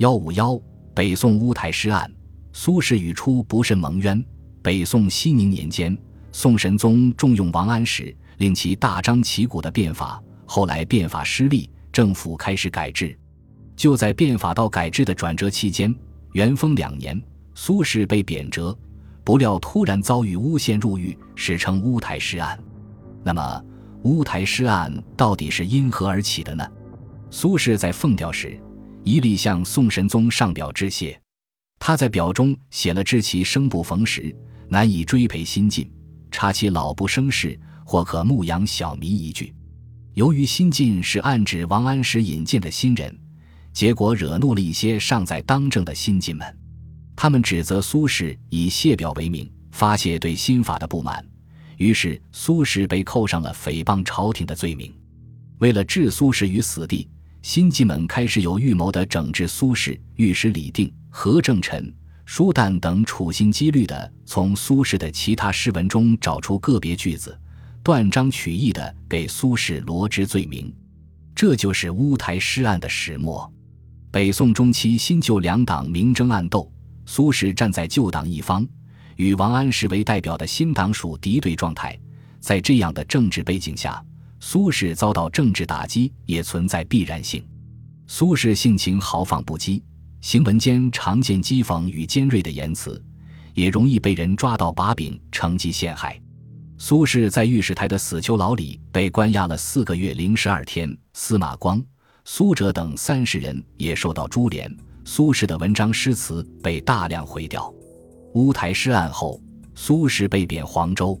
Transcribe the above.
幺五幺，北宋乌台诗案，苏轼语出不甚蒙冤。北宋熙宁年间，宋神宗重用王安石，令其大张旗鼓的变法。后来变法失利，政府开始改制。就在变法到改制的转折期间，元丰两年，苏轼被贬谪，不料突然遭遇诬陷入狱，史称乌台诗案。那么，乌台诗案到底是因何而起的呢？苏轼在奉调时。一力向宋神宗上表致谢，他在表中写了“知其生不逢时，难以追陪新晋；察其老不生事，或可牧养小民”一句。由于新晋是暗指王安石引荐的新人，结果惹怒了一些尚在当政的新晋们，他们指责苏轼以谢表为名发泄对新法的不满，于是苏轼被扣上了诽谤朝廷的罪名。为了置苏轼于死地。新晋们开始有预谋地整治苏轼，御史李定、何正臣、舒旦等处心积虑地从苏轼的其他诗文中找出个别句子，断章取义地给苏轼罗织罪名。这就是乌台诗案的始末。北宋中期，新旧两党明争暗斗，苏轼站在旧党一方，与王安石为代表的新党属敌对状态。在这样的政治背景下，苏轼遭到政治打击也存在必然性。苏轼性情豪放不羁，行文间常见讥讽与尖锐的言辞，也容易被人抓到把柄，乘机陷害。苏轼在御史台的死囚牢里被关押了四个月零十二天，司马光、苏辙等三十人也受到株连。苏轼的文章诗词被大量毁掉。乌台诗案后，苏轼被贬黄州。